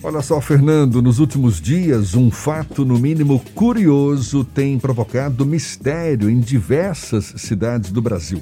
Olha só, Fernando, nos últimos dias, um fato, no mínimo curioso, tem provocado mistério em diversas cidades do Brasil.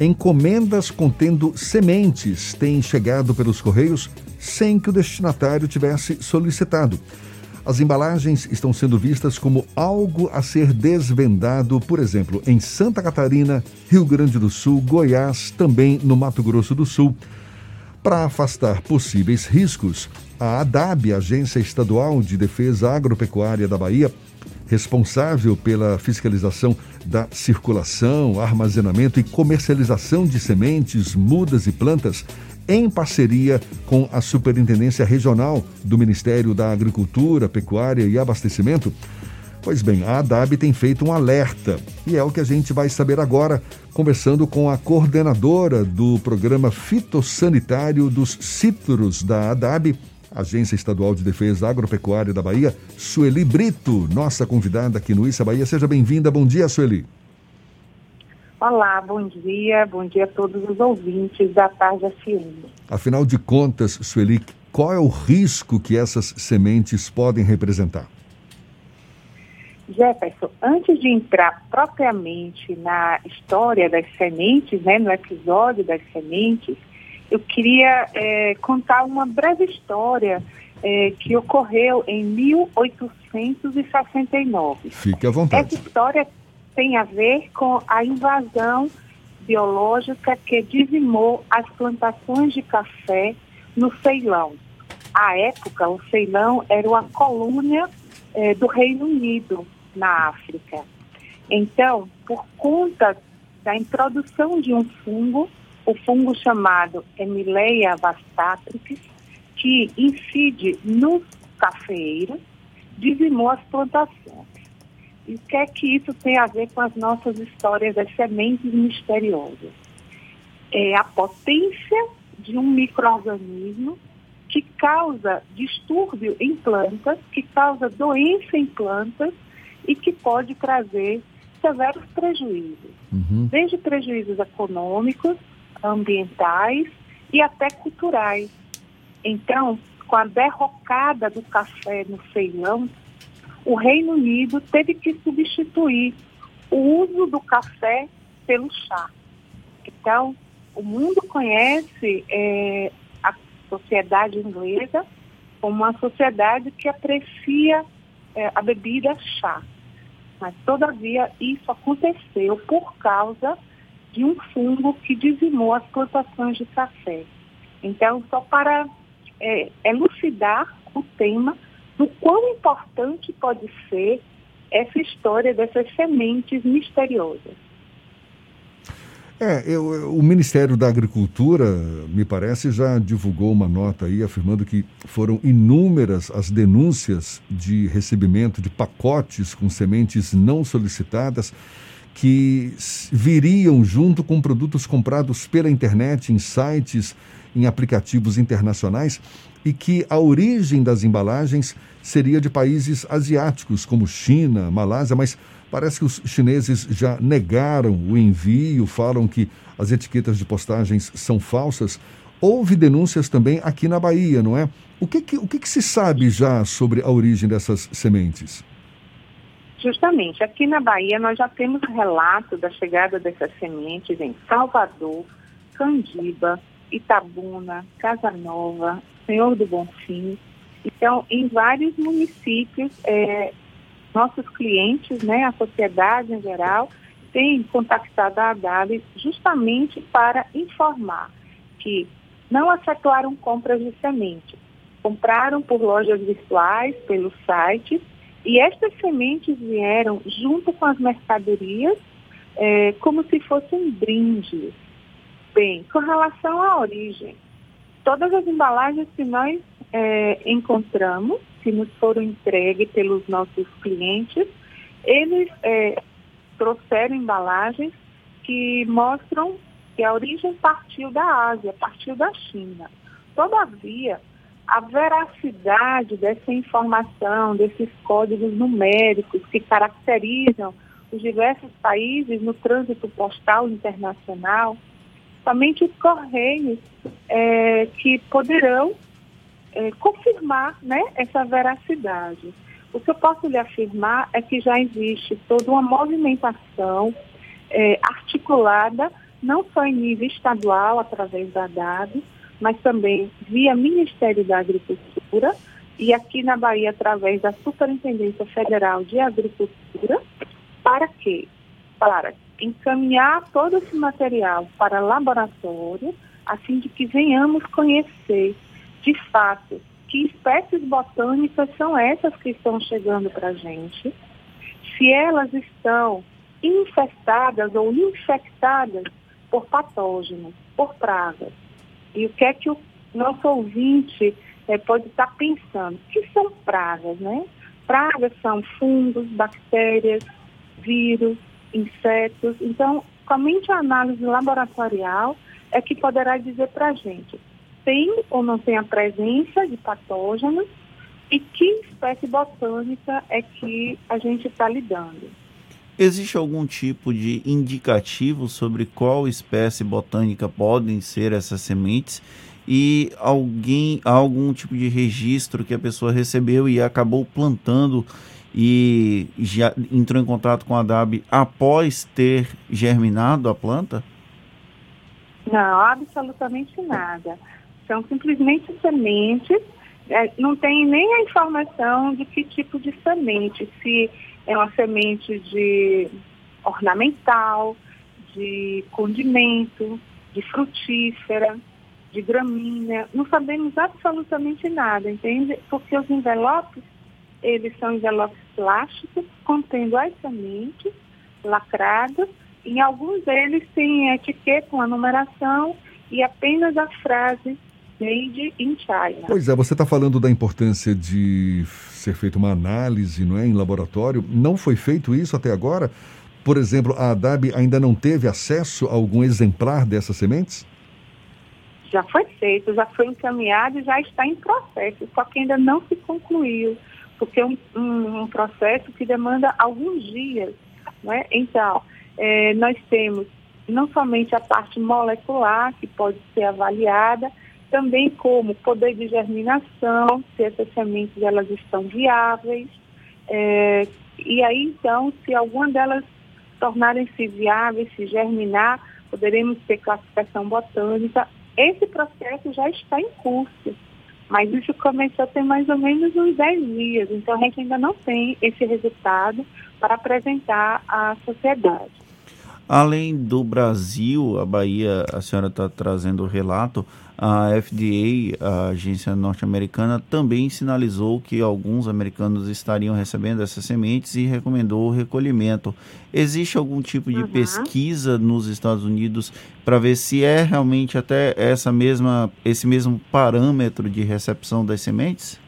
Encomendas contendo sementes têm chegado pelos Correios sem que o destinatário tivesse solicitado. As embalagens estão sendo vistas como algo a ser desvendado, por exemplo, em Santa Catarina, Rio Grande do Sul, Goiás, também no Mato Grosso do Sul. Para afastar possíveis riscos, a ADAB, Agência Estadual de Defesa Agropecuária da Bahia, responsável pela fiscalização da circulação, armazenamento e comercialização de sementes, mudas e plantas, em parceria com a Superintendência Regional do Ministério da Agricultura, Pecuária e Abastecimento. Pois bem, a ADAB tem feito um alerta e é o que a gente vai saber agora, conversando com a coordenadora do programa fitossanitário dos citros da ADAB, Agência Estadual de Defesa Agropecuária da Bahia, Sueli Brito, nossa convidada aqui no Issa Bahia. Seja bem-vinda. Bom dia, Sueli. Olá, bom dia. Bom dia a todos os ouvintes da Tarde FM. Afinal de contas, Sueli, qual é o risco que essas sementes podem representar? Jefferson, antes de entrar propriamente na história das sementes, né, no episódio das sementes, eu queria é, contar uma breve história é, que ocorreu em 1869. Fique à vontade. Essa história tem a ver com a invasão biológica que dizimou as plantações de café no Ceilão. À época, o Ceilão era uma colônia é, do Reino Unido na África. Então, por conta da introdução de um fungo o fungo chamado Emileia vastatrix, que incide nos cafeeiros, dizimou as plantações. E o que é que isso tem a ver com as nossas histórias das sementes misteriosas? É a potência de um microorganismo que causa distúrbio em plantas, que causa doença em plantas e que pode trazer severos prejuízos, uhum. desde prejuízos econômicos ambientais e até culturais. Então, com a derrocada do café no Ceilão, o Reino Unido teve que substituir o uso do café pelo chá. Então, o mundo conhece é, a sociedade inglesa como uma sociedade que aprecia é, a bebida chá. Mas, todavia, isso aconteceu por causa de um fungo que dizimou as plantações de café. Então, só para é, elucidar o tema do quão importante pode ser essa história dessas sementes misteriosas. É, eu, o Ministério da Agricultura, me parece, já divulgou uma nota aí afirmando que foram inúmeras as denúncias de recebimento de pacotes com sementes não solicitadas que viriam junto com produtos comprados pela internet, em sites, em aplicativos internacionais e que a origem das embalagens seria de países asiáticos, como China, Malásia, mas parece que os chineses já negaram o envio, falam que as etiquetas de postagens são falsas. Houve denúncias também aqui na Bahia, não é? O que, que o que, que se sabe já sobre a origem dessas sementes? Justamente, aqui na Bahia nós já temos relato da chegada dessas sementes em Salvador, Candiba, Itabuna, Casa Nova, Senhor do Bonfim. Então, em vários municípios, é, nossos clientes, né, a sociedade em geral, tem contactado a ADAB justamente para informar que não efetuaram compras de sementes, compraram por lojas virtuais, pelos sites, e estas sementes vieram junto com as mercadorias é, como se fossem brindes. Bem, com relação à origem, todas as embalagens que nós é, encontramos, que nos foram entregues pelos nossos clientes, eles é, trouxeram embalagens que mostram que a origem partiu da Ásia, partiu da China. Todavia, a veracidade dessa informação, desses códigos numéricos que caracterizam os diversos países no trânsito postal internacional, somente os correios é, que poderão é, confirmar né, essa veracidade. O que eu posso lhe afirmar é que já existe toda uma movimentação é, articulada, não só em nível estadual, através da DAD, mas também via Ministério da Agricultura e aqui na Bahia, através da Superintendência Federal de Agricultura, para quê? Para encaminhar todo esse material para laboratório, a fim de que venhamos conhecer, de fato, que espécies botânicas são essas que estão chegando para a gente, se elas estão infestadas ou infectadas por patógenos, por pragas. E o que é que o nosso ouvinte é, pode estar pensando? O que são pragas, né? Pragas são fungos, bactérias, vírus, insetos. Então, somente a análise laboratorial é que poderá dizer para a gente tem ou não tem a presença de patógenos e que espécie botânica é que a gente está lidando. Existe algum tipo de indicativo sobre qual espécie botânica podem ser essas sementes? E alguém, algum tipo de registro que a pessoa recebeu e acabou plantando e já entrou em contato com a DAB após ter germinado a planta? Não, absolutamente nada. São simplesmente sementes, é, não tem nem a informação de que tipo de semente, se é uma semente de ornamental, de condimento, de frutífera, de gramínea, não sabemos absolutamente nada, entende? Porque os envelopes eles são envelopes plásticos contendo as sementes lacradas. Em alguns deles tem etiqueta, uma numeração e apenas a frase Made in China. Pois é, você está falando da importância de ser feita uma análise não é, em laboratório. Não foi feito isso até agora? Por exemplo, a ADAB ainda não teve acesso a algum exemplar dessas sementes? Já foi feito, já foi encaminhado e já está em processo, só que ainda não se concluiu porque é um, um, um processo que demanda alguns dias. Né? Então, é, nós temos não somente a parte molecular, que pode ser avaliada, também como poder de germinação, se essas sementes elas estão viáveis, é, e aí então, se alguma delas tornarem-se viáveis, se germinar, poderemos ter classificação botânica. Esse processo já está em curso. Mas isso começou tem mais ou menos uns 10 dias, então a gente ainda não tem esse resultado para apresentar à sociedade. Além do Brasil, a Bahia, a senhora está trazendo o relato, a FDA, a agência norte-americana, também sinalizou que alguns americanos estariam recebendo essas sementes e recomendou o recolhimento. Existe algum tipo de uhum. pesquisa nos Estados Unidos para ver se é realmente até essa mesma, esse mesmo parâmetro de recepção das sementes?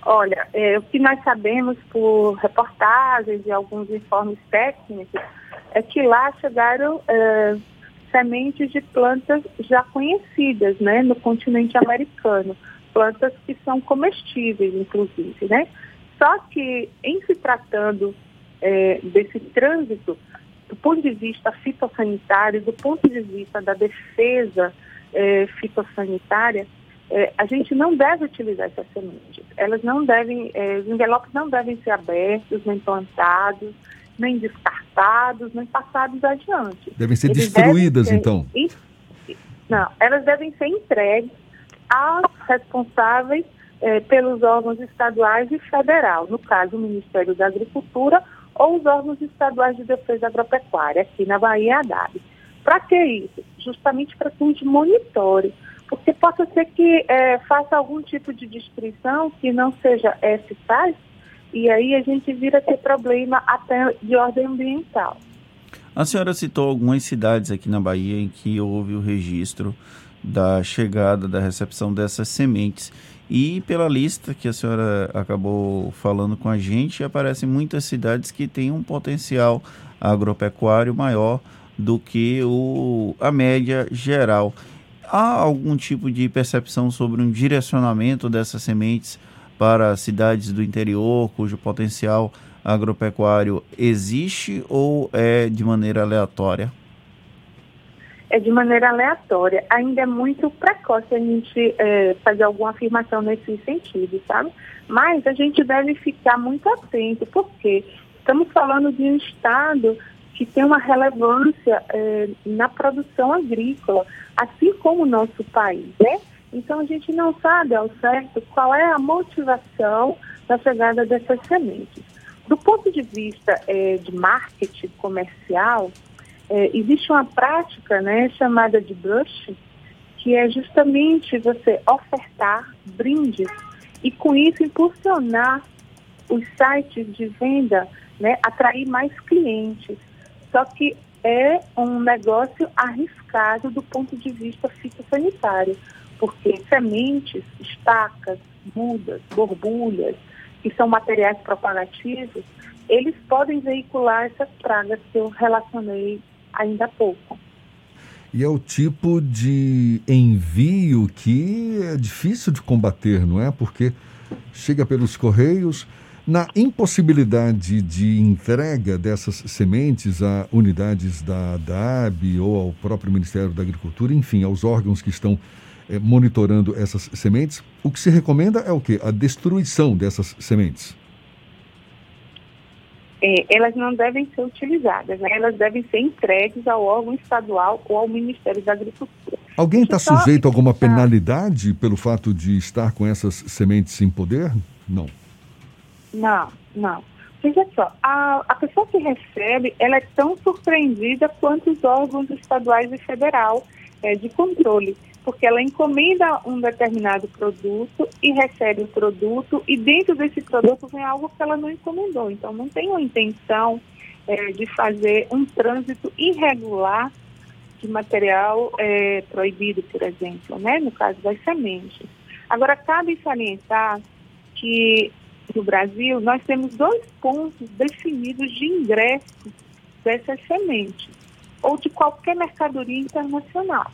Olha, é, o que nós sabemos por reportagens e alguns informes técnicos é que lá chegaram é, sementes de plantas já conhecidas, né, no continente americano, plantas que são comestíveis, inclusive, né. Só que em se tratando é, desse trânsito, do ponto de vista fitossanitário, do ponto de vista da defesa é, fitossanitária, é, a gente não deve utilizar essas sementes. Elas não devem, é, os envelopes não devem ser abertos, nem plantados, nem descartados, passados adiante. Devem ser Eles destruídas, devem ser, então? Não, elas devem ser entregues aos responsáveis eh, pelos órgãos estaduais e federal, no caso o Ministério da Agricultura ou os órgãos estaduais de defesa agropecuária, aqui na Bahia, a DAB. Para que isso? Justamente para que a gente monitore, porque possa ser que eh, faça algum tipo de destruição que não seja eficaz e aí a gente vira ter problema até de ordem ambiental. A senhora citou algumas cidades aqui na Bahia em que houve o registro da chegada, da recepção dessas sementes. E pela lista que a senhora acabou falando com a gente, aparecem muitas cidades que têm um potencial agropecuário maior do que o, a média geral. Há algum tipo de percepção sobre um direcionamento dessas sementes para cidades do interior cujo potencial agropecuário existe ou é de maneira aleatória? é de maneira aleatória. Ainda é muito precoce a gente é, fazer alguma afirmação nesse sentido, sabe? Mas a gente deve ficar muito atento, porque estamos falando de um Estado que tem uma relevância é, na produção agrícola, assim como o nosso país, né? Então a gente não sabe ao certo qual é a motivação da chegada dessas sementes. Do ponto de vista é, de marketing comercial, é, existe uma prática né, chamada de brush, que é justamente você ofertar brindes e com isso impulsionar os sites de venda, né, atrair mais clientes. Só que é um negócio arriscado do ponto de vista fitossanitário, porque sementes, estacas, mudas, borbulhas, que são materiais propagativos, eles podem veicular essas pragas que eu relacionei ainda há pouco. E é o tipo de envio que é difícil de combater, não é? Porque chega pelos correios. Na impossibilidade de entrega dessas sementes a unidades da DAB ou ao próprio Ministério da Agricultura, enfim, aos órgãos que estão é, monitorando essas sementes, o que se recomenda é o quê? A destruição dessas sementes é, elas não devem ser utilizadas, né? elas devem ser entregues ao órgão estadual ou ao Ministério da Agricultura. Alguém está sujeito a alguma penalidade pelo fato de estar com essas sementes em poder? Não. Não, não. Veja só, a, a pessoa que recebe, ela é tão surpreendida quanto os órgãos estaduais e federal é, de controle porque ela encomenda um determinado produto e recebe o produto, e dentro desse produto vem algo que ela não encomendou. Então, não tem uma intenção é, de fazer um trânsito irregular de material é, proibido, por exemplo, né? no caso das sementes. Agora, cabe salientar que no Brasil nós temos dois pontos definidos de ingresso dessas sementes, ou de qualquer mercadoria internacional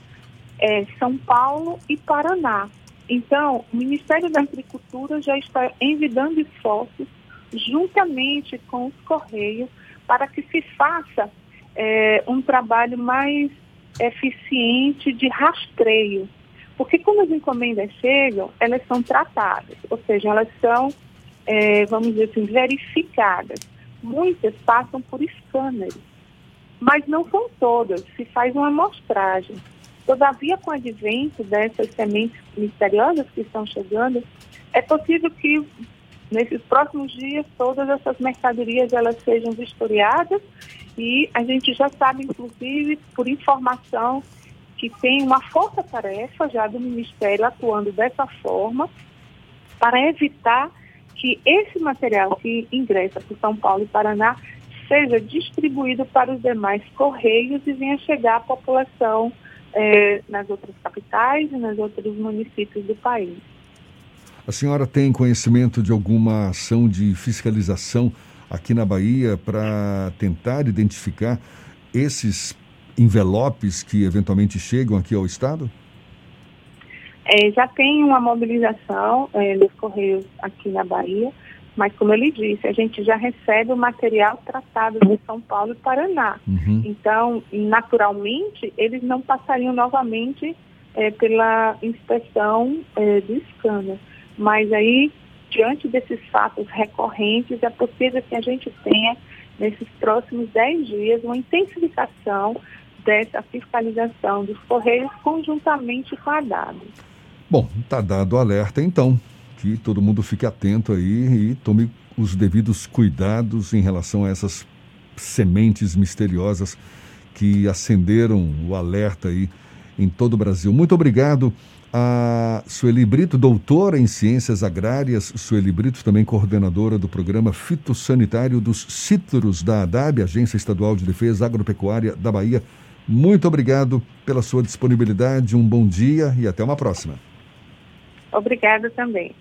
é, São Paulo e Paraná. Então, o Ministério da Agricultura já está envidando esforços juntamente com os Correios para que se faça é, um trabalho mais eficiente de rastreio. Porque quando as encomendas chegam, elas são tratadas, ou seja, elas são, é, vamos dizer assim, verificadas. Muitas passam por escâneres, mas não são todas, se faz uma amostragem. Todavia, com o advento dessas sementes misteriosas que estão chegando, é possível que nesses próximos dias todas essas mercadorias elas sejam vistoriadas e a gente já sabe, inclusive, por informação, que tem uma força-tarefa já do Ministério atuando dessa forma para evitar que esse material que ingressa por São Paulo e Paraná seja distribuído para os demais correios e venha chegar à população é, nas outras capitais e nos outros municípios do país. A senhora tem conhecimento de alguma ação de fiscalização aqui na Bahia para tentar identificar esses envelopes que eventualmente chegam aqui ao Estado? É, já tem uma mobilização é, dos Correios aqui na Bahia mas, como ele disse, a gente já recebe o material tratado de São Paulo e Paraná. Uhum. Então, naturalmente, eles não passariam novamente é, pela inspeção é, do scanner. Mas aí, diante desses fatos recorrentes, é possível que a gente tenha, nesses próximos 10 dias, uma intensificação dessa fiscalização dos Correios conjuntamente com a DAB. Bom, está dado o alerta, então que todo mundo fique atento aí e tome os devidos cuidados em relação a essas sementes misteriosas que acenderam o alerta aí em todo o Brasil. Muito obrigado a Sueli Brito, doutora em Ciências Agrárias, Sueli Brito, também coordenadora do programa fitossanitário dos cítrus da ADAB, Agência Estadual de Defesa Agropecuária da Bahia. Muito obrigado pela sua disponibilidade, um bom dia e até uma próxima. Obrigada também.